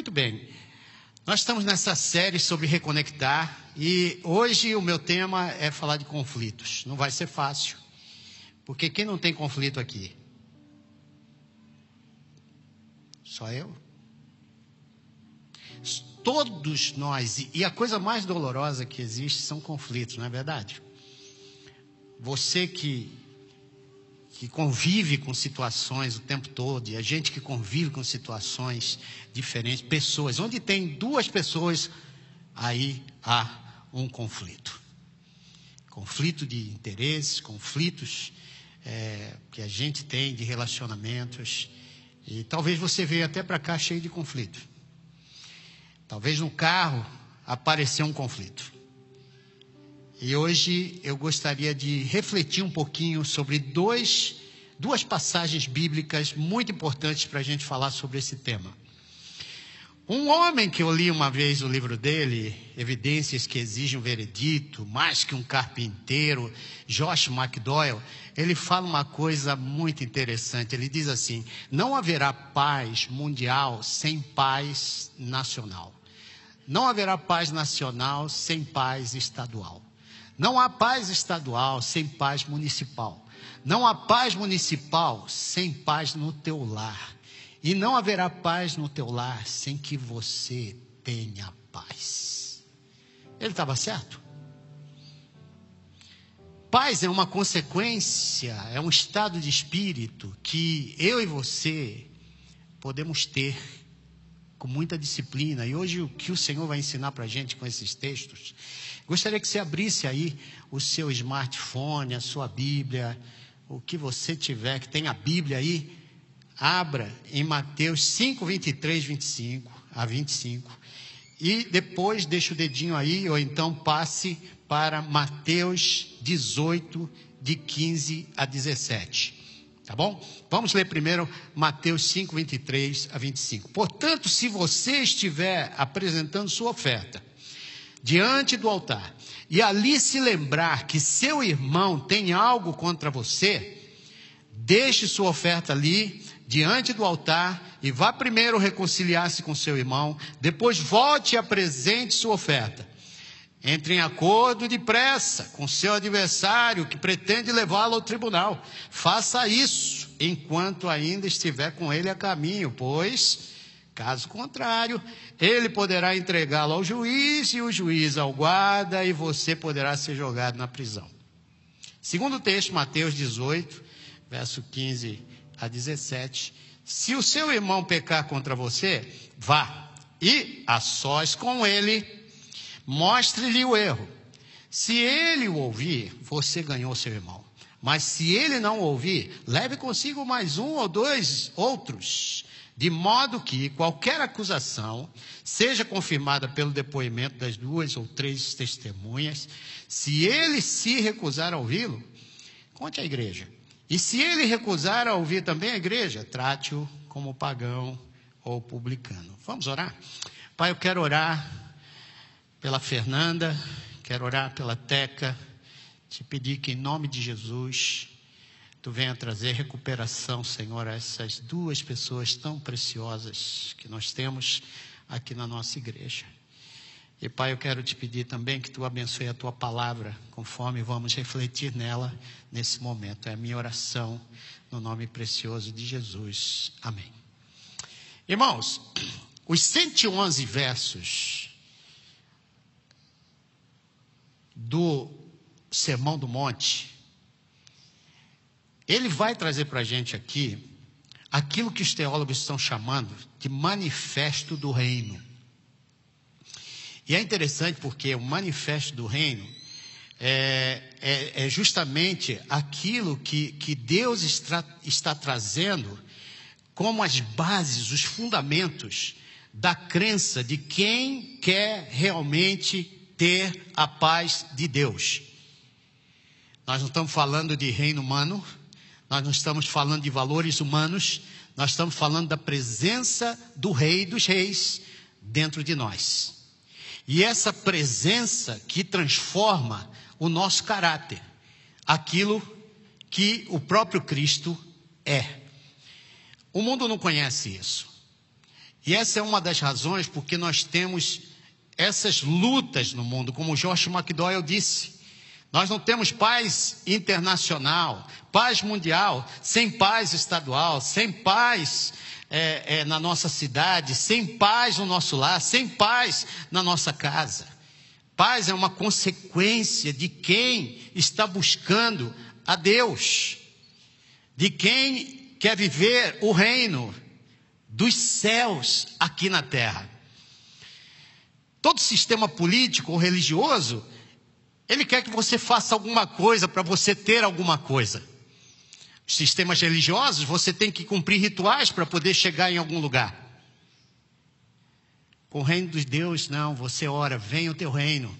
Muito bem. Nós estamos nessa série sobre reconectar e hoje o meu tema é falar de conflitos. Não vai ser fácil, porque quem não tem conflito aqui? Só eu? Todos nós, e a coisa mais dolorosa que existe são conflitos, não é verdade? Você que que convive com situações o tempo todo, e a gente que convive com situações diferentes, pessoas, onde tem duas pessoas, aí há um conflito. Conflito de interesses, conflitos é, que a gente tem de relacionamentos. E talvez você veja até para cá cheio de conflito. Talvez no carro apareceu um conflito. E hoje eu gostaria de refletir um pouquinho sobre dois, duas passagens bíblicas muito importantes para a gente falar sobre esse tema. Um homem que eu li uma vez o livro dele, Evidências que Exigem um Veredito, mais que um carpinteiro, Josh McDowell, ele fala uma coisa muito interessante. Ele diz assim: não haverá paz mundial sem paz nacional. Não haverá paz nacional sem paz estadual. Não há paz estadual sem paz municipal. Não há paz municipal sem paz no teu lar. E não haverá paz no teu lar sem que você tenha paz. Ele estava certo? Paz é uma consequência, é um estado de espírito que eu e você podemos ter com muita disciplina. E hoje o que o Senhor vai ensinar para a gente com esses textos Gostaria que você abrisse aí o seu smartphone, a sua Bíblia, o que você tiver, que tem a Bíblia aí, abra em Mateus 5, 23, 25 a 25. E depois deixe o dedinho aí, ou então passe para Mateus 18, de 15 a 17. Tá bom? Vamos ler primeiro Mateus 5, 23 a 25. Portanto, se você estiver apresentando sua oferta, diante do altar e ali se lembrar que seu irmão tem algo contra você, deixe sua oferta ali diante do altar e vá primeiro reconciliar-se com seu irmão, depois volte e apresente sua oferta. Entre em acordo depressa com seu adversário que pretende levá-lo ao tribunal. Faça isso enquanto ainda estiver com ele a caminho, pois Caso contrário, ele poderá entregá-lo ao juiz e o juiz ao guarda e você poderá ser jogado na prisão. Segundo texto, Mateus 18, verso 15 a 17. Se o seu irmão pecar contra você, vá e, a sós com ele, mostre-lhe o erro. Se ele o ouvir, você ganhou seu irmão. Mas se ele não ouvir, leve consigo mais um ou dois outros de modo que qualquer acusação seja confirmada pelo depoimento das duas ou três testemunhas. Se ele se recusar a ouvi-lo, conte à igreja. E se ele recusar a ouvir também a igreja, trate-o como pagão ou publicano. Vamos orar? Pai, eu quero orar pela Fernanda, quero orar pela Teca, te pedir que em nome de Jesus Tu venha trazer recuperação, Senhor, a essas duas pessoas tão preciosas que nós temos aqui na nossa igreja. E Pai, eu quero te pedir também que tu abençoe a tua palavra, conforme vamos refletir nela nesse momento. É a minha oração no nome precioso de Jesus. Amém. Irmãos, os 111 versos do Sermão do Monte ele vai trazer para a gente aqui aquilo que os teólogos estão chamando de manifesto do reino. E é interessante porque o manifesto do reino é, é, é justamente aquilo que, que Deus está, está trazendo como as bases, os fundamentos da crença de quem quer realmente ter a paz de Deus. Nós não estamos falando de reino humano, nós não estamos falando de valores humanos, nós estamos falando da presença do Rei dos Reis dentro de nós. E essa presença que transforma o nosso caráter, aquilo que o próprio Cristo é. O mundo não conhece isso. E essa é uma das razões porque nós temos essas lutas no mundo, como Josh McDowell disse. Nós não temos paz internacional, paz mundial, sem paz estadual, sem paz é, é, na nossa cidade, sem paz no nosso lar, sem paz na nossa casa. Paz é uma consequência de quem está buscando a Deus, de quem quer viver o reino dos céus aqui na terra. Todo sistema político ou religioso ele quer que você faça alguma coisa para você ter alguma coisa. Sistemas religiosos, você tem que cumprir rituais para poder chegar em algum lugar. Com o reino dos Deus, não, você ora, venha o teu reino,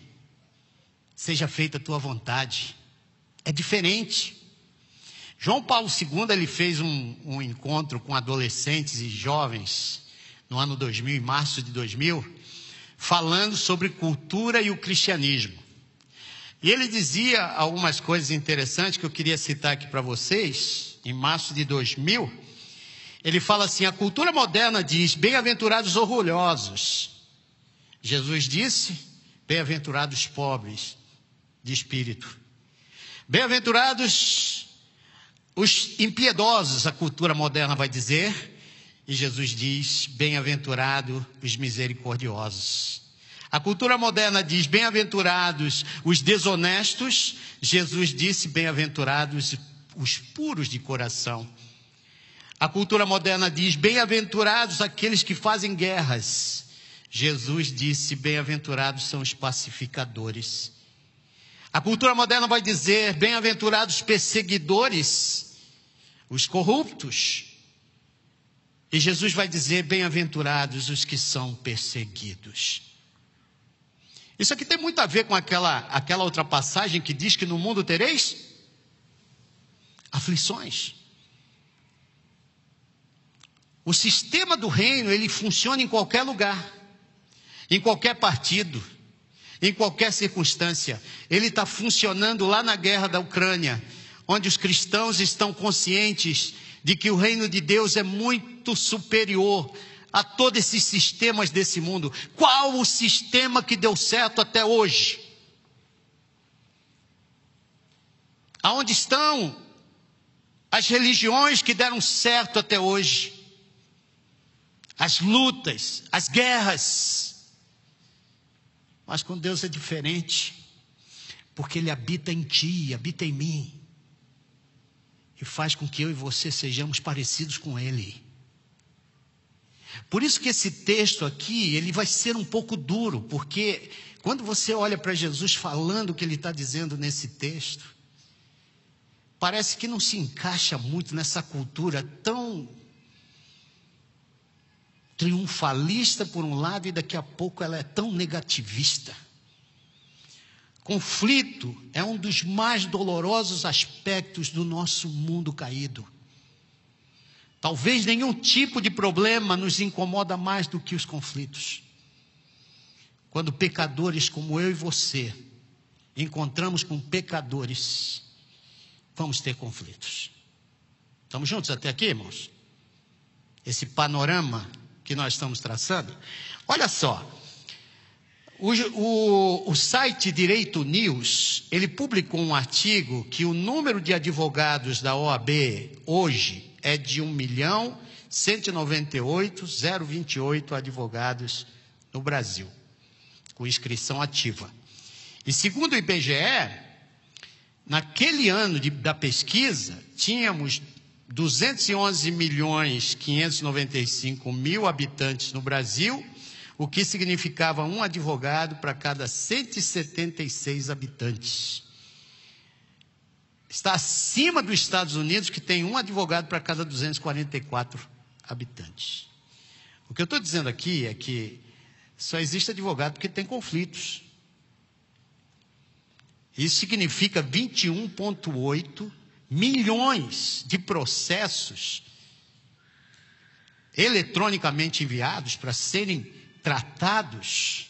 seja feita a tua vontade. É diferente. João Paulo II ele fez um, um encontro com adolescentes e jovens no ano 2000, em março de 2000, falando sobre cultura e o cristianismo. E ele dizia algumas coisas interessantes que eu queria citar aqui para vocês, em março de 2000. Ele fala assim: a cultura moderna diz, bem-aventurados orgulhosos. Jesus disse, bem-aventurados pobres de espírito. Bem-aventurados os impiedosos, a cultura moderna vai dizer. E Jesus diz, bem-aventurado os misericordiosos. A cultura moderna diz: bem-aventurados os desonestos. Jesus disse: bem-aventurados os puros de coração. A cultura moderna diz: bem-aventurados aqueles que fazem guerras. Jesus disse: bem-aventurados são os pacificadores. A cultura moderna vai dizer: bem-aventurados perseguidores, os corruptos. E Jesus vai dizer: bem-aventurados os que são perseguidos. Isso aqui tem muito a ver com aquela, aquela outra passagem que diz que no mundo tereis aflições. O sistema do reino, ele funciona em qualquer lugar, em qualquer partido, em qualquer circunstância. Ele está funcionando lá na guerra da Ucrânia, onde os cristãos estão conscientes de que o reino de Deus é muito superior a todos esses sistemas desse mundo. Qual o sistema que deu certo até hoje? Aonde estão as religiões que deram certo até hoje? As lutas, as guerras. Mas com Deus é diferente, porque Ele habita em ti, habita em mim, e faz com que eu e você sejamos parecidos com Ele. Por isso que esse texto aqui, ele vai ser um pouco duro, porque quando você olha para Jesus falando o que ele está dizendo nesse texto, parece que não se encaixa muito nessa cultura tão triunfalista por um lado e daqui a pouco ela é tão negativista. Conflito é um dos mais dolorosos aspectos do nosso mundo caído. Talvez nenhum tipo de problema nos incomoda mais do que os conflitos. Quando pecadores como eu e você encontramos com pecadores, vamos ter conflitos. Estamos juntos até aqui, irmãos? Esse panorama que nós estamos traçando. Olha só, o, o, o, site Direito News, ele publicou um artigo que o número de advogados da OAB hoje é de 1 milhão 198,028 advogados no Brasil, com inscrição ativa. E segundo o IBGE, naquele ano de, da pesquisa, tínhamos 211 milhões 595 mil habitantes no Brasil, o que significava um advogado para cada 176 habitantes está acima dos Estados Unidos, que tem um advogado para cada 244 habitantes. O que eu estou dizendo aqui é que só existe advogado porque tem conflitos. Isso significa 21,8 milhões de processos eletronicamente enviados para serem tratados.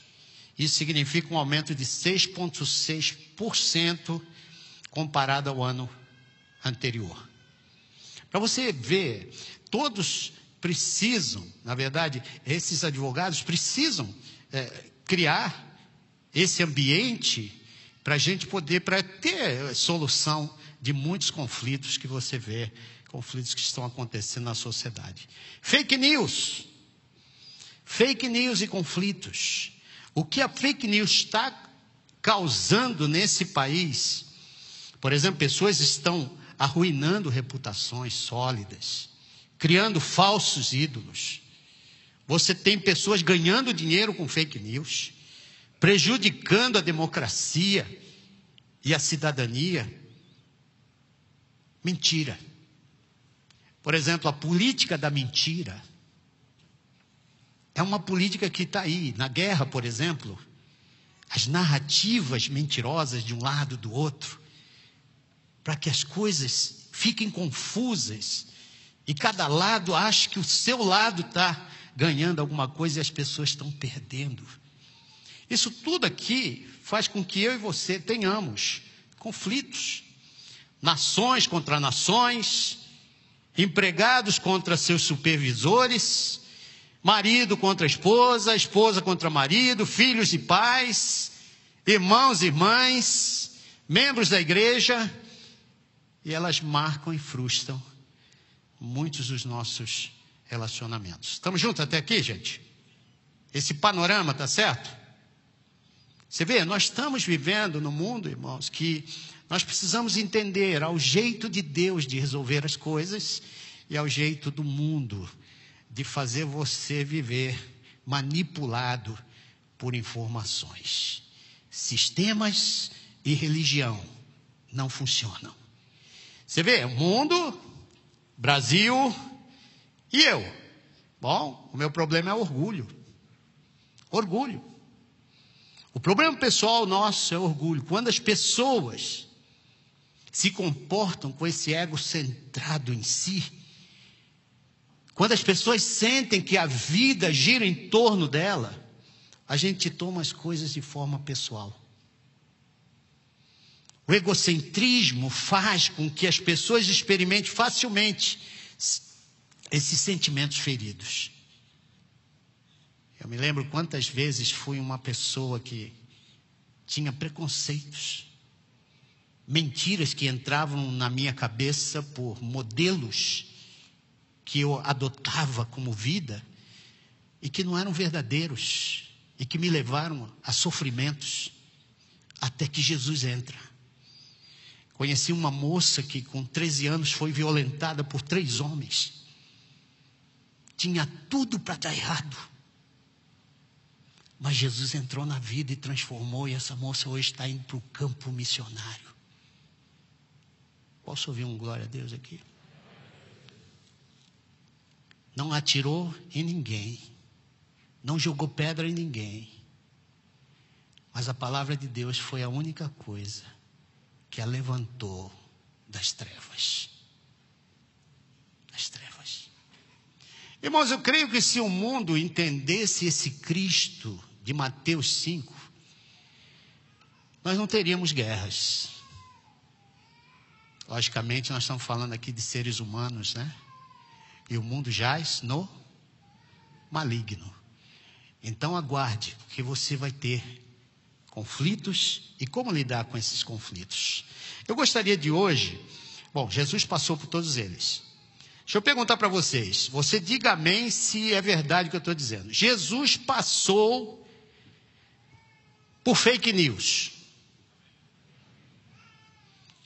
Isso significa um aumento de 6,6% comparado ao ano anterior. Para você ver, todos precisam, na verdade, esses advogados precisam é, criar esse ambiente para a gente poder para ter solução de muitos conflitos que você vê, conflitos que estão acontecendo na sociedade. Fake news. Fake news e conflitos. O que a fake news está causando nesse país? Por exemplo, pessoas estão arruinando reputações sólidas, criando falsos ídolos. Você tem pessoas ganhando dinheiro com fake news, prejudicando a democracia e a cidadania. Mentira. Por exemplo, a política da mentira é uma política que está aí. Na guerra, por exemplo, as narrativas mentirosas de um lado do outro, para que as coisas fiquem confusas e cada lado ache que o seu lado está ganhando alguma coisa e as pessoas estão perdendo. Isso tudo aqui faz com que eu e você tenhamos conflitos nações contra nações, empregados contra seus supervisores, marido contra esposa, esposa contra marido, filhos e pais, irmãos e irmãs, membros da igreja, e elas marcam e frustram muitos dos nossos relacionamentos. Estamos juntos até aqui, gente? Esse panorama, tá certo? Você vê, nós estamos vivendo no mundo, irmãos, que nós precisamos entender ao jeito de Deus de resolver as coisas e ao jeito do mundo de fazer você viver manipulado por informações. Sistemas e religião não funcionam. Você vê, mundo, Brasil e eu. Bom, o meu problema é orgulho. Orgulho. O problema pessoal nosso é orgulho. Quando as pessoas se comportam com esse ego centrado em si, quando as pessoas sentem que a vida gira em torno dela, a gente toma as coisas de forma pessoal. O egocentrismo faz com que as pessoas experimentem facilmente esses sentimentos feridos. Eu me lembro quantas vezes fui uma pessoa que tinha preconceitos mentiras que entravam na minha cabeça por modelos que eu adotava como vida e que não eram verdadeiros e que me levaram a sofrimentos até que Jesus entra. Conheci uma moça que com 13 anos foi violentada por três homens. Tinha tudo para dar errado. Mas Jesus entrou na vida e transformou, e essa moça hoje está indo para o campo missionário. Posso ouvir um glória a Deus aqui? Não atirou em ninguém, não jogou pedra em ninguém, mas a palavra de Deus foi a única coisa que a levantou das trevas. Das trevas. Irmãos, eu creio que se o mundo entendesse esse Cristo de Mateus 5, nós não teríamos guerras. Logicamente, nós estamos falando aqui de seres humanos, né? E o mundo jaz no maligno. Então, aguarde, que você vai ter conflitos e como lidar com esses conflitos. Eu gostaria de hoje, bom, Jesus passou por todos eles. Deixa eu perguntar para vocês, você diga amém se é verdade o que eu estou dizendo. Jesus passou por fake news.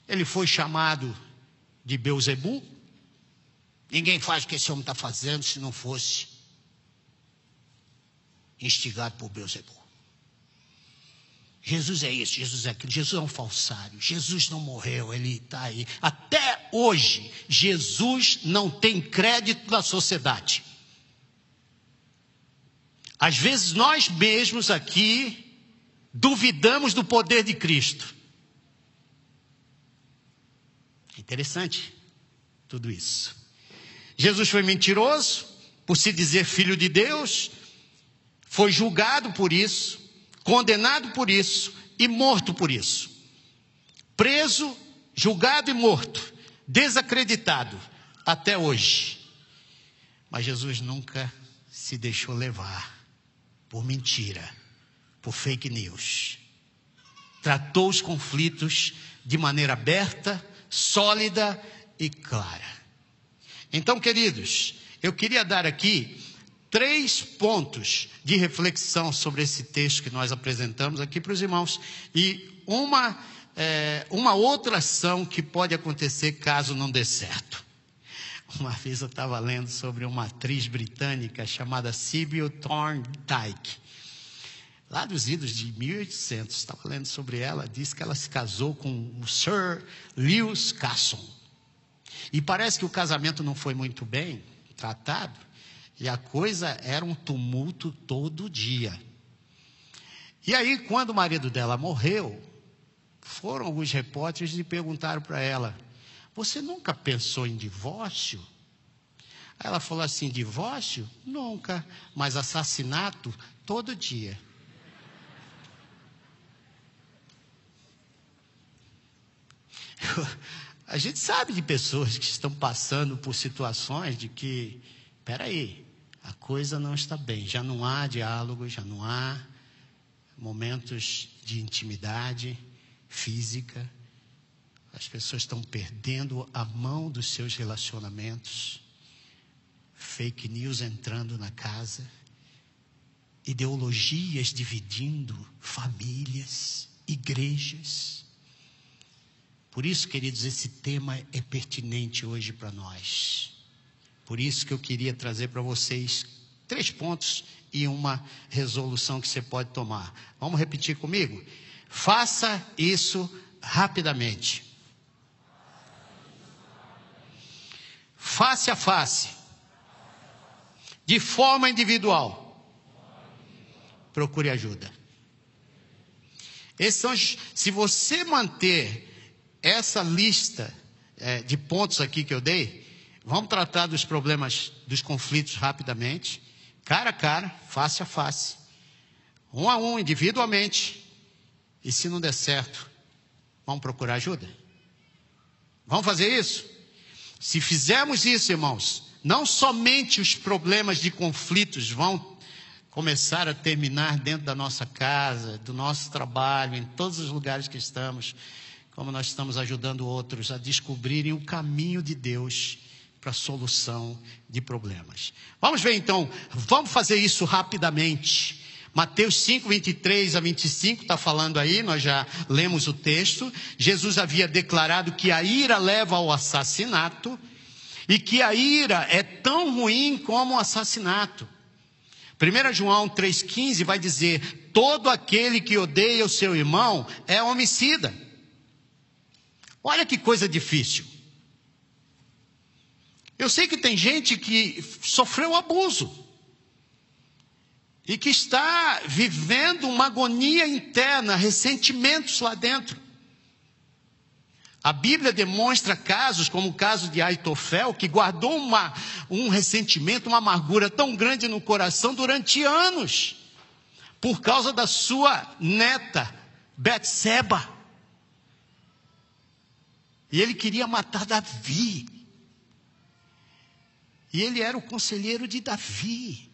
Ele foi chamado de Beuzebu. Ninguém faz o que esse homem está fazendo se não fosse instigado por Beuzebu. Jesus é isso, Jesus é aquilo, Jesus é um falsário, Jesus não morreu, ele está aí. Até hoje, Jesus não tem crédito na sociedade. Às vezes nós mesmos aqui duvidamos do poder de Cristo. Interessante tudo isso. Jesus foi mentiroso por se dizer filho de Deus, foi julgado por isso, condenado por isso e morto por isso. Preso, julgado e morto, desacreditado até hoje. Mas Jesus nunca se deixou levar por mentira, por fake news. Tratou os conflitos de maneira aberta, sólida e clara. Então, queridos, eu queria dar aqui três pontos de reflexão sobre esse texto que nós apresentamos aqui para os irmãos e uma, é, uma outra ação que pode acontecer caso não dê certo. Uma vez eu estava lendo sobre uma atriz britânica chamada Sibyl Thorndike. Lá dos idos de 1800, estava lendo sobre ela, disse que ela se casou com o Sir Lewis Casson. E parece que o casamento não foi muito bem tratado, e a coisa era um tumulto todo dia. E aí, quando o marido dela morreu, foram alguns repórteres e perguntaram para ela: você nunca pensou em divórcio? Aí ela falou assim: divórcio? Nunca, mas assassinato todo dia. A gente sabe de pessoas que estão passando por situações de que, peraí, a coisa não está bem, já não há diálogo, já não há momentos de intimidade física. As pessoas estão perdendo a mão dos seus relacionamentos, fake news entrando na casa, ideologias dividindo famílias, igrejas. Por isso, queridos, esse tema é pertinente hoje para nós. Por isso que eu queria trazer para vocês três pontos e uma resolução que você pode tomar. Vamos repetir comigo? Faça isso rapidamente. face a face, de forma individual, procure ajuda. Esses são, se você manter essa lista é, de pontos aqui que eu dei, vamos tratar dos problemas, dos conflitos rapidamente, cara a cara, face a face, um a um, individualmente. E se não der certo, vamos procurar ajuda? Vamos fazer isso? Se fizermos isso, irmãos, não somente os problemas de conflitos vão começar a terminar dentro da nossa casa, do nosso trabalho, em todos os lugares que estamos, como nós estamos ajudando outros a descobrirem o caminho de Deus para a solução de problemas. Vamos ver então, vamos fazer isso rapidamente. Mateus 5, 23 a 25 está falando aí, nós já lemos o texto. Jesus havia declarado que a ira leva ao assassinato e que a ira é tão ruim como o assassinato. 1 João 3,15 vai dizer: todo aquele que odeia o seu irmão é homicida. Olha que coisa difícil. Eu sei que tem gente que sofreu abuso e que está vivendo uma agonia interna, ressentimentos lá dentro. A Bíblia demonstra casos, como o caso de Aitofel, que guardou uma, um ressentimento, uma amargura tão grande no coração durante anos, por causa da sua neta, Betseba. E ele queria matar Davi. E ele era o conselheiro de Davi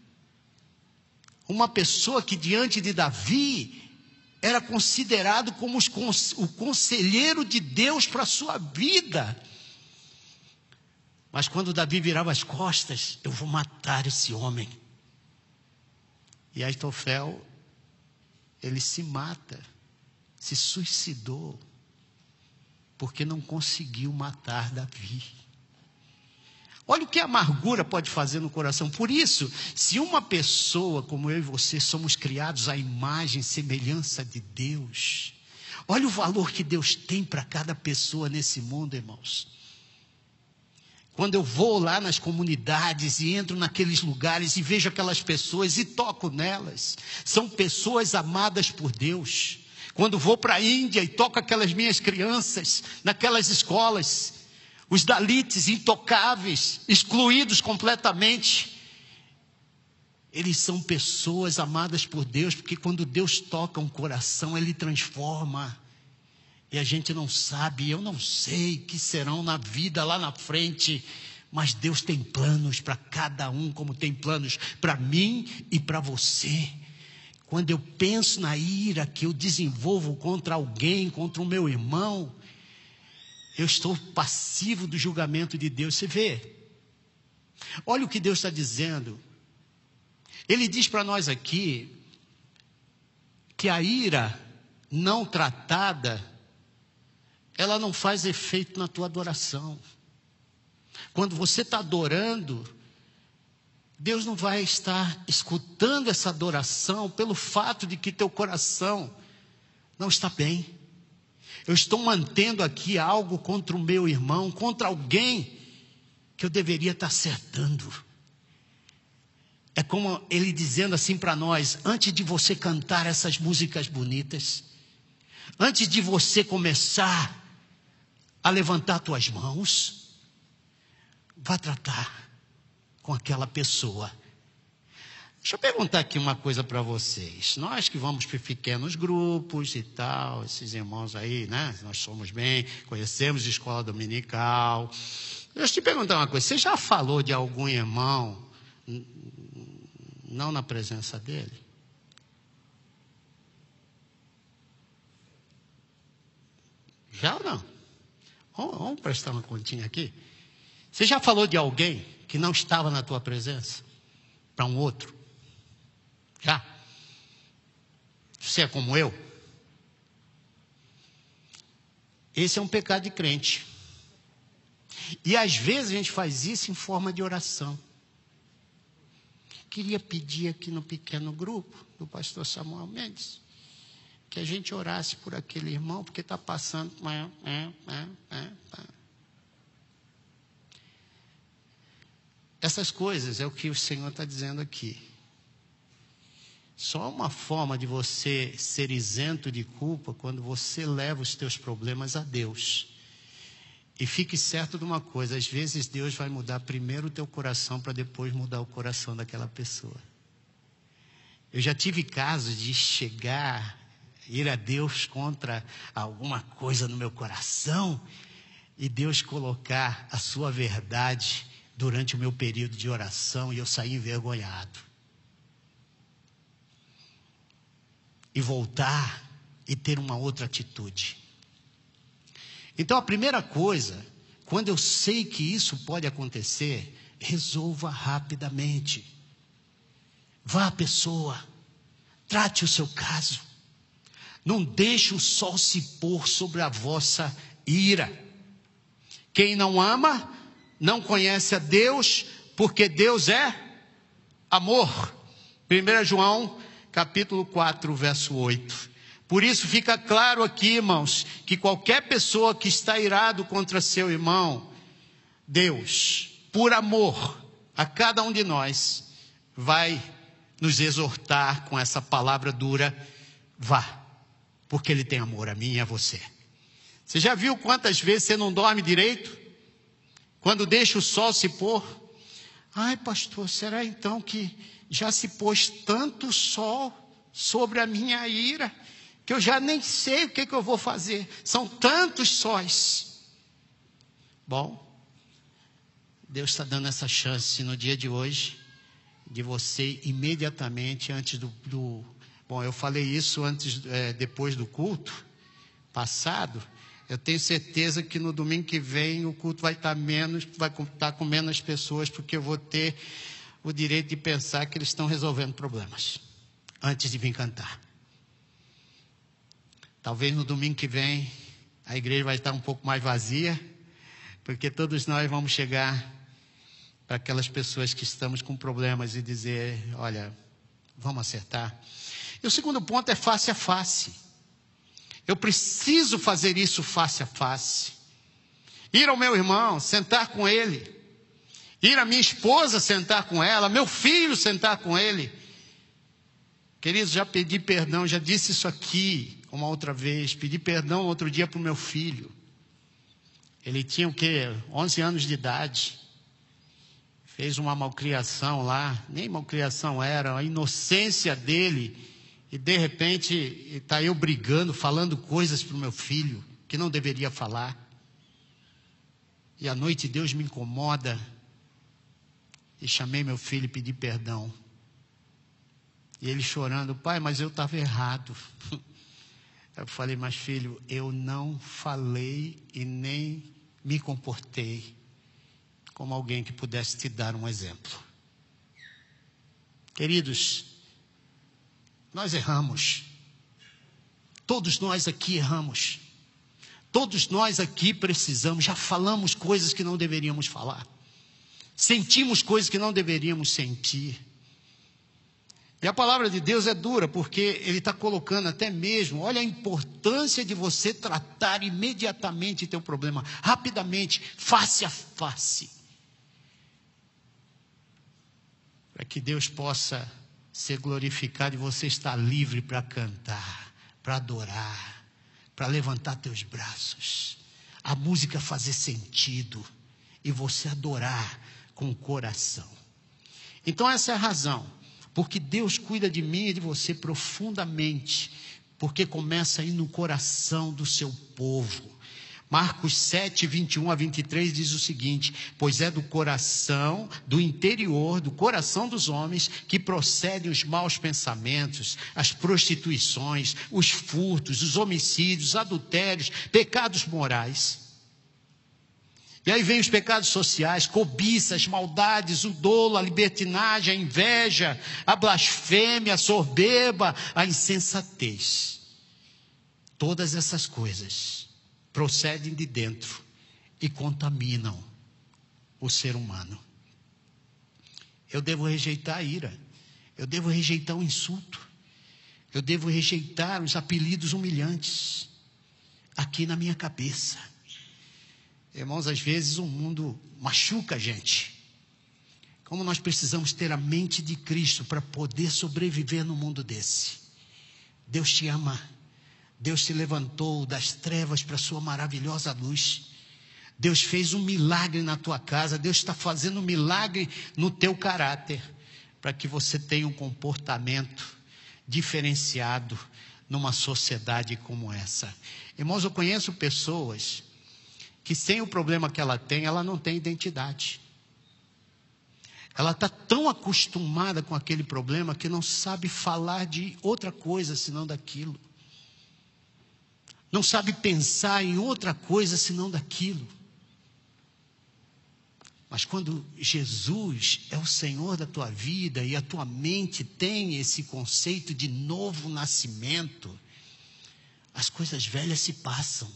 uma pessoa que diante de Davi era considerado como o conselheiro de Deus para a sua vida. Mas quando Davi virava as costas, eu vou matar esse homem. E Aitofel, ele se mata, se suicidou, porque não conseguiu matar Davi. Olha o que a amargura pode fazer no coração. Por isso, se uma pessoa como eu e você somos criados à imagem e semelhança de Deus, olha o valor que Deus tem para cada pessoa nesse mundo, irmãos. Quando eu vou lá nas comunidades e entro naqueles lugares e vejo aquelas pessoas e toco nelas, são pessoas amadas por Deus. Quando vou para a Índia e toco aquelas minhas crianças naquelas escolas, os dalites intocáveis, excluídos completamente. Eles são pessoas amadas por Deus, porque quando Deus toca um coração, Ele transforma. E a gente não sabe, eu não sei que serão na vida lá na frente, Mas Deus tem planos para cada um, como tem planos para mim e para você. Quando eu penso na ira que eu desenvolvo contra alguém, contra o meu irmão, eu estou passivo do julgamento de Deus. Você vê? Olha o que Deus está dizendo. Ele diz para nós aqui que a ira não tratada, ela não faz efeito na tua adoração. Quando você está adorando, Deus não vai estar escutando essa adoração pelo fato de que teu coração não está bem. Eu estou mantendo aqui algo contra o meu irmão, contra alguém que eu deveria estar acertando. É como ele dizendo assim para nós: antes de você cantar essas músicas bonitas, antes de você começar a levantar tuas mãos, vá tratar com aquela pessoa. Deixa eu perguntar aqui uma coisa para vocês. Nós que vamos para pequenos grupos e tal, esses irmãos aí, né? Nós somos bem, conhecemos escola dominical. Deixa eu te perguntar uma coisa. Você já falou de algum irmão não na presença dele? Já ou não? Vamos, vamos prestar uma continha aqui. Você já falou de alguém que não estava na tua presença para um outro? Já? Você é como eu? Esse é um pecado de crente. E às vezes a gente faz isso em forma de oração. Queria pedir aqui no pequeno grupo do pastor Samuel Mendes que a gente orasse por aquele irmão, porque está passando. É, é, é, Essas coisas é o que o Senhor está dizendo aqui. Só uma forma de você ser isento de culpa quando você leva os teus problemas a Deus. E fique certo de uma coisa: às vezes Deus vai mudar primeiro o teu coração para depois mudar o coração daquela pessoa. Eu já tive casos de chegar, ir a Deus contra alguma coisa no meu coração e Deus colocar a sua verdade durante o meu período de oração e eu saí envergonhado. E voltar e ter uma outra atitude. Então a primeira coisa, quando eu sei que isso pode acontecer, resolva rapidamente. Vá à pessoa, trate o seu caso. Não deixe o sol se pôr sobre a vossa ira. Quem não ama, não conhece a Deus, porque Deus é amor. 1 João, capítulo 4, verso 8. Por isso fica claro aqui, irmãos, que qualquer pessoa que está irado contra seu irmão, Deus, por amor a cada um de nós, vai nos exortar com essa palavra dura: vá, porque Ele tem amor a mim e a você. Você já viu quantas vezes você não dorme direito? Quando deixa o sol se pôr, ai pastor, será então que já se pôs tanto sol sobre a minha ira, que eu já nem sei o que, que eu vou fazer, são tantos sóis. Bom, Deus está dando essa chance no dia de hoje, de você imediatamente antes do. do bom, eu falei isso antes, é, depois do culto passado, eu tenho certeza que no domingo que vem o culto vai estar menos, vai estar com menos pessoas, porque eu vou ter o direito de pensar que eles estão resolvendo problemas antes de vir cantar. Talvez no domingo que vem a igreja vai estar um pouco mais vazia, porque todos nós vamos chegar para aquelas pessoas que estamos com problemas e dizer: olha, vamos acertar. E o segundo ponto é face a face. Eu preciso fazer isso face a face. Ir ao meu irmão, sentar com ele. Ir à minha esposa sentar com ela, meu filho sentar com ele. Queridos, já pedi perdão, já disse isso aqui uma outra vez. Pedi perdão outro dia para o meu filho. Ele tinha o quê? 11 anos de idade. Fez uma malcriação lá. Nem malcriação era, a inocência dele e de repente está eu brigando, falando coisas para o meu filho que não deveria falar. E à noite Deus me incomoda e chamei meu filho e pedi perdão. E ele chorando, pai, mas eu estava errado. Eu falei, mas filho, eu não falei e nem me comportei como alguém que pudesse te dar um exemplo. Queridos, nós erramos. Todos nós aqui erramos. Todos nós aqui precisamos, já falamos coisas que não deveríamos falar. Sentimos coisas que não deveríamos sentir. E a palavra de Deus é dura, porque ele está colocando até mesmo, olha a importância de você tratar imediatamente teu problema, rapidamente, face a face. Para que Deus possa ser glorificado e você estar livre para cantar, para adorar, para levantar teus braços, a música fazer sentido e você adorar com o coração. Então essa é a razão porque Deus cuida de mim e de você profundamente, porque começa aí no coração do seu povo. Marcos 7, 21 a 23 diz o seguinte: Pois é do coração, do interior, do coração dos homens, que procedem os maus pensamentos, as prostituições, os furtos, os homicídios, adultérios, pecados morais. E aí vem os pecados sociais, cobiças, maldades, o dolo, a libertinagem, a inveja, a blasfêmia, a soberba, a insensatez. Todas essas coisas procedem de dentro e contaminam o ser humano. Eu devo rejeitar a ira, eu devo rejeitar o insulto, eu devo rejeitar os apelidos humilhantes aqui na minha cabeça. Irmãos, às vezes o mundo machuca a gente. Como nós precisamos ter a mente de Cristo para poder sobreviver no mundo desse. Deus te ama. Deus te levantou das trevas para a sua maravilhosa luz. Deus fez um milagre na tua casa. Deus está fazendo um milagre no teu caráter. Para que você tenha um comportamento diferenciado numa sociedade como essa. Irmãos, eu conheço pessoas que sem o problema que ela tem, ela não tem identidade. Ela está tão acostumada com aquele problema que não sabe falar de outra coisa senão daquilo. Não sabe pensar em outra coisa senão daquilo. Mas quando Jesus é o Senhor da tua vida e a tua mente tem esse conceito de novo nascimento, as coisas velhas se passam.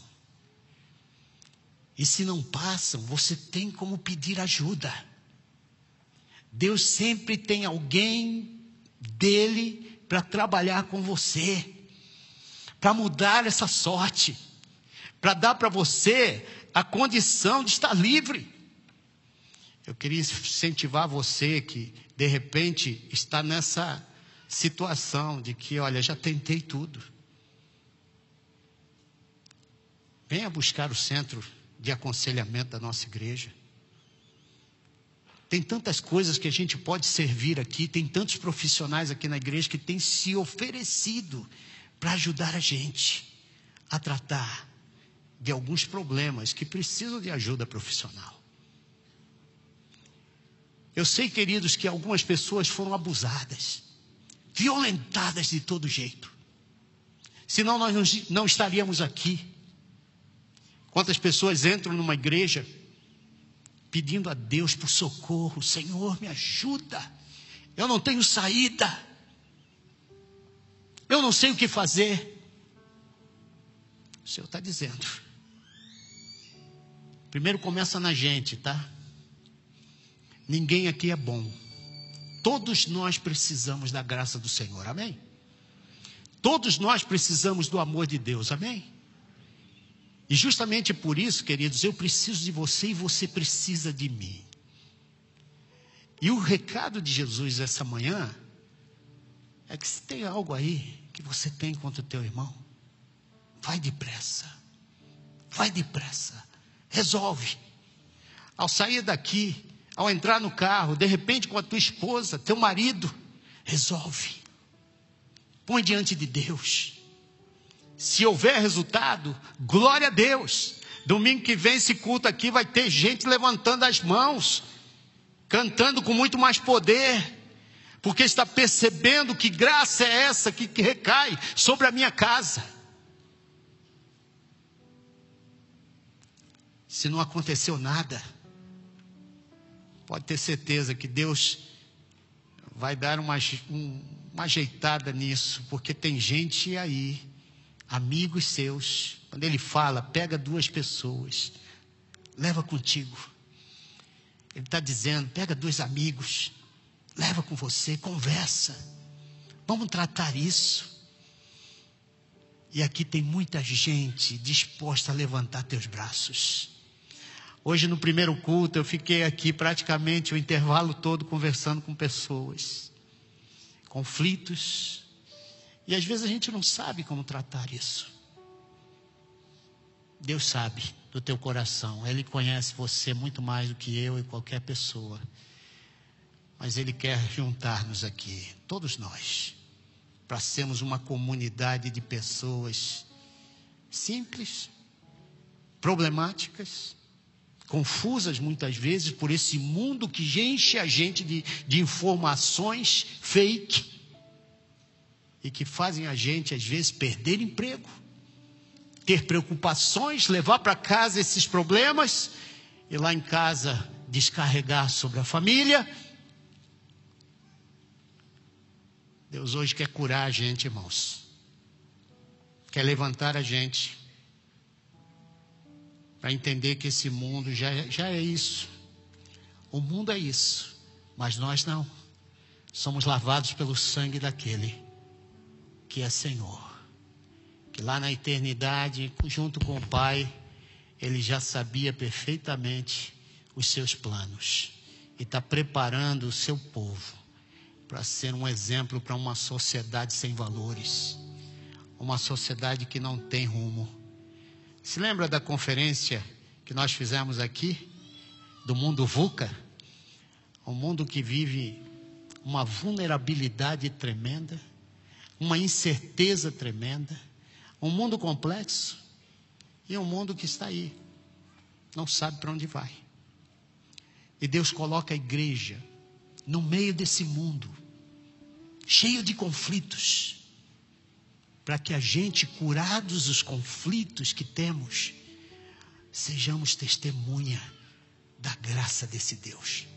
E se não passam, você tem como pedir ajuda. Deus sempre tem alguém dele para trabalhar com você, para mudar essa sorte, para dar para você a condição de estar livre. Eu queria incentivar você que de repente está nessa situação de que, olha, já tentei tudo. Venha buscar o centro de aconselhamento da nossa igreja. Tem tantas coisas que a gente pode servir aqui, tem tantos profissionais aqui na igreja que têm se oferecido para ajudar a gente a tratar de alguns problemas que precisam de ajuda profissional. Eu sei, queridos, que algumas pessoas foram abusadas, violentadas de todo jeito. Senão nós não estaríamos aqui. Quantas pessoas entram numa igreja pedindo a Deus por socorro: Senhor, me ajuda. Eu não tenho saída. Eu não sei o que fazer. O Senhor está dizendo. Primeiro começa na gente, tá? Ninguém aqui é bom. Todos nós precisamos da graça do Senhor, amém? Todos nós precisamos do amor de Deus, amém? E justamente por isso, queridos, eu preciso de você e você precisa de mim. E o recado de Jesus essa manhã é que se tem algo aí que você tem contra o teu irmão, vai depressa. Vai depressa. Resolve. Ao sair daqui, ao entrar no carro, de repente com a tua esposa, teu marido, resolve. Põe diante de Deus. Se houver resultado, glória a Deus. Domingo que vem, esse culto aqui vai ter gente levantando as mãos. cantando com muito mais poder, porque está percebendo que graça é essa que recai sobre a minha casa. Se não aconteceu nada, pode ter certeza que Deus vai dar uma, uma ajeitada nisso, porque tem gente aí, amigos seus, quando ele fala, pega duas pessoas, leva contigo. Ele está dizendo, pega dois amigos, leva com você, conversa. Vamos tratar isso. E aqui tem muita gente disposta a levantar teus braços. Hoje, no primeiro culto, eu fiquei aqui praticamente o intervalo todo conversando com pessoas, conflitos, e às vezes a gente não sabe como tratar isso. Deus sabe do teu coração, Ele conhece você muito mais do que eu e qualquer pessoa, mas Ele quer juntar-nos aqui, todos nós, para sermos uma comunidade de pessoas simples, problemáticas, confusas muitas vezes por esse mundo que enche a gente de, de informações fake e que fazem a gente, às vezes, perder emprego, ter preocupações, levar para casa esses problemas e lá em casa descarregar sobre a família. Deus hoje quer curar a gente, irmãos, quer levantar a gente para entender que esse mundo já, é, já é isso. O mundo é isso, mas nós não. Somos lavados pelo sangue daquele que é Senhor. Que lá na eternidade, junto com o Pai, ele já sabia perfeitamente os seus planos e está preparando o seu povo para ser um exemplo para uma sociedade sem valores, uma sociedade que não tem rumo se lembra da conferência que nós fizemos aqui, do mundo VUCA? Um mundo que vive uma vulnerabilidade tremenda, uma incerteza tremenda, um mundo complexo e um mundo que está aí, não sabe para onde vai. E Deus coloca a igreja no meio desse mundo, cheio de conflitos, para que a gente, curados os conflitos que temos, sejamos testemunha da graça desse Deus.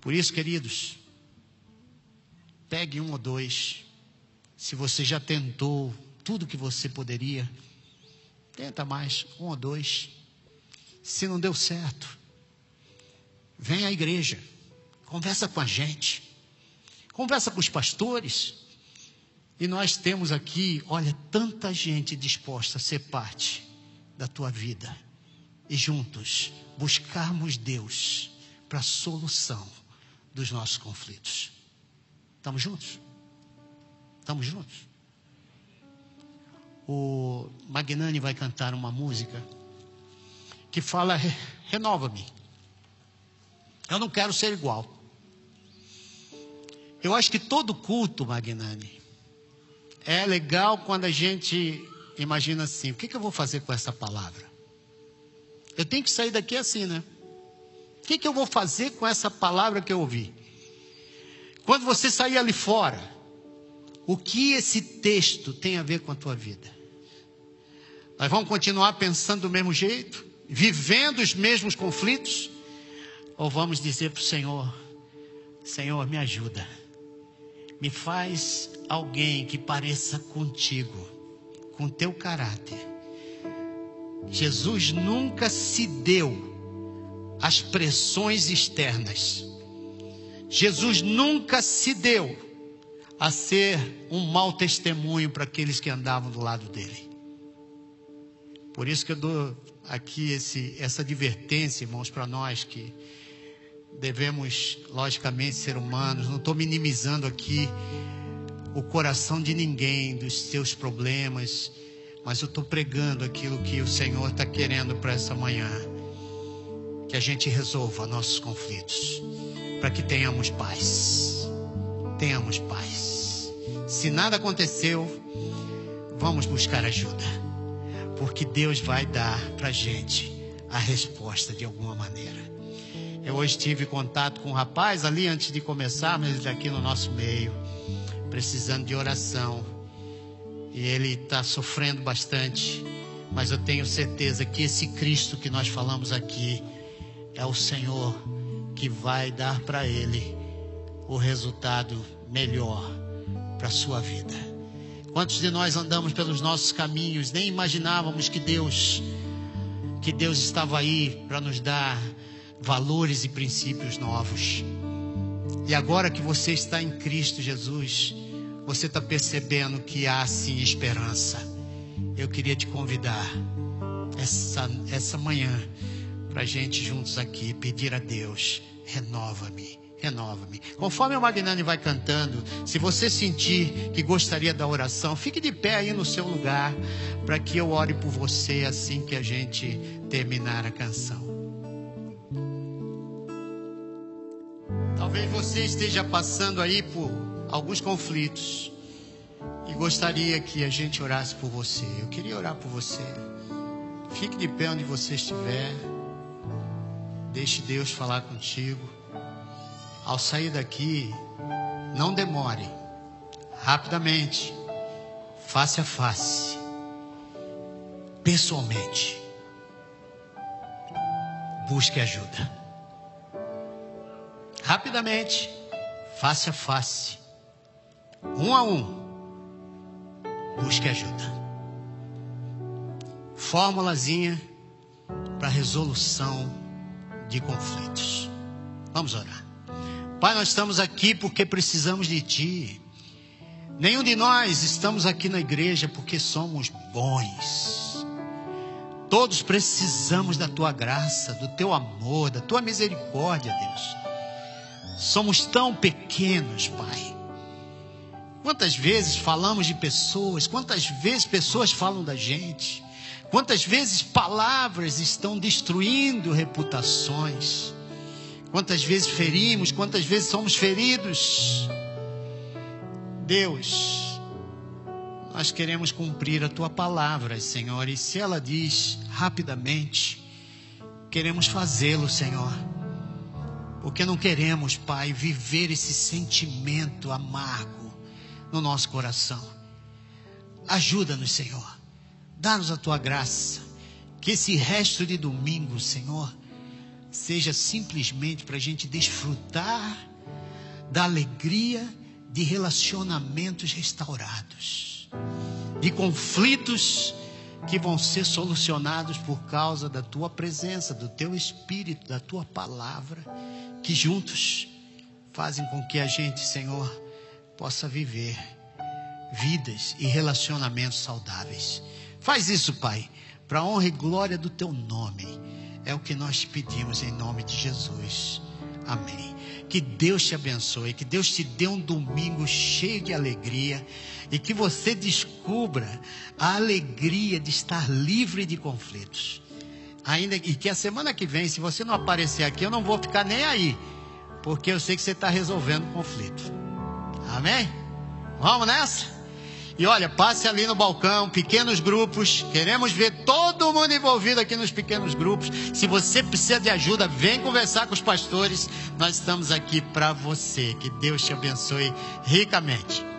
Por isso, queridos, pegue um ou dois. Se você já tentou tudo que você poderia, tenta mais, um ou dois. Se não deu certo, vem à igreja, conversa com a gente, conversa com os pastores, e nós temos aqui, olha, tanta gente disposta a ser parte da tua vida e juntos buscarmos Deus para a solução dos nossos conflitos. Estamos juntos? Estamos juntos? O Magnani vai cantar uma música que fala: renova-me. Eu não quero ser igual. Eu acho que todo culto, Magnani, é legal quando a gente imagina assim: o que, que eu vou fazer com essa palavra? Eu tenho que sair daqui assim, né? O que, que eu vou fazer com essa palavra que eu ouvi? Quando você sair ali fora, o que esse texto tem a ver com a tua vida? Nós vamos continuar pensando do mesmo jeito, vivendo os mesmos conflitos? Ou vamos dizer para o Senhor: Senhor, me ajuda me faz alguém que pareça contigo, com teu caráter. Jesus nunca se deu às pressões externas. Jesus nunca se deu a ser um mau testemunho para aqueles que andavam do lado dele. Por isso que eu dou aqui esse, essa advertência, irmãos, para nós que devemos, logicamente, ser humanos. Não estou minimizando aqui o coração de ninguém, dos seus problemas, mas eu estou pregando aquilo que o Senhor está querendo para essa manhã. Que a gente resolva nossos conflitos, para que tenhamos paz. Tenhamos paz. Se nada aconteceu, vamos buscar ajuda, porque Deus vai dar para gente a resposta de alguma maneira. Eu hoje tive contato com um rapaz ali antes de começarmos, ele está aqui no nosso meio, precisando de oração. E ele está sofrendo bastante. Mas eu tenho certeza que esse Cristo que nós falamos aqui é o Senhor que vai dar para ele o resultado melhor para a sua vida. Quantos de nós andamos pelos nossos caminhos, nem imaginávamos que Deus que Deus estava aí para nos dar valores e princípios novos. E agora que você está em Cristo Jesus, você está percebendo que há sim esperança. Eu queria te convidar essa, essa manhã para a gente juntos aqui pedir a Deus: renova-me renova-me. Conforme o Magnani vai cantando, se você sentir que gostaria da oração, fique de pé aí no seu lugar, para que eu ore por você assim que a gente terminar a canção. Talvez você esteja passando aí por alguns conflitos e gostaria que a gente orasse por você. Eu queria orar por você. Fique de pé onde você estiver. Deixe Deus falar contigo ao sair daqui, não demore, rapidamente, face a face, pessoalmente, busque ajuda. Rapidamente, face a face, um a um, busque ajuda. Fórmulazinha para resolução de conflitos. Vamos orar. Pai, nós estamos aqui porque precisamos de Ti. Nenhum de nós estamos aqui na igreja porque somos bons. Todos precisamos da Tua graça, do Teu amor, da Tua misericórdia, Deus. Somos tão pequenos, Pai. Quantas vezes falamos de pessoas, quantas vezes pessoas falam da gente, quantas vezes palavras estão destruindo reputações. Quantas vezes ferimos, quantas vezes somos feridos. Deus, nós queremos cumprir a tua palavra, Senhor, e se ela diz rapidamente, queremos fazê-lo, Senhor. Porque não queremos, Pai, viver esse sentimento amargo no nosso coração. Ajuda-nos, Senhor. Dá-nos a tua graça. Que esse resto de domingo, Senhor, seja simplesmente para a gente desfrutar da alegria de relacionamentos restaurados, de conflitos que vão ser solucionados por causa da tua presença, do teu espírito, da tua palavra, que juntos fazem com que a gente, Senhor, possa viver vidas e relacionamentos saudáveis. Faz isso, Pai, para honra e glória do teu nome é o que nós pedimos em nome de Jesus. Amém. Que Deus te abençoe, que Deus te dê um domingo cheio de alegria e que você descubra a alegria de estar livre de conflitos. Ainda e que a semana que vem, se você não aparecer aqui, eu não vou ficar nem aí, porque eu sei que você está resolvendo o conflito. Amém? Vamos nessa? E olha, passe ali no balcão, pequenos grupos. Queremos ver todo mundo envolvido aqui nos pequenos grupos. Se você precisa de ajuda, vem conversar com os pastores. Nós estamos aqui para você. Que Deus te abençoe ricamente.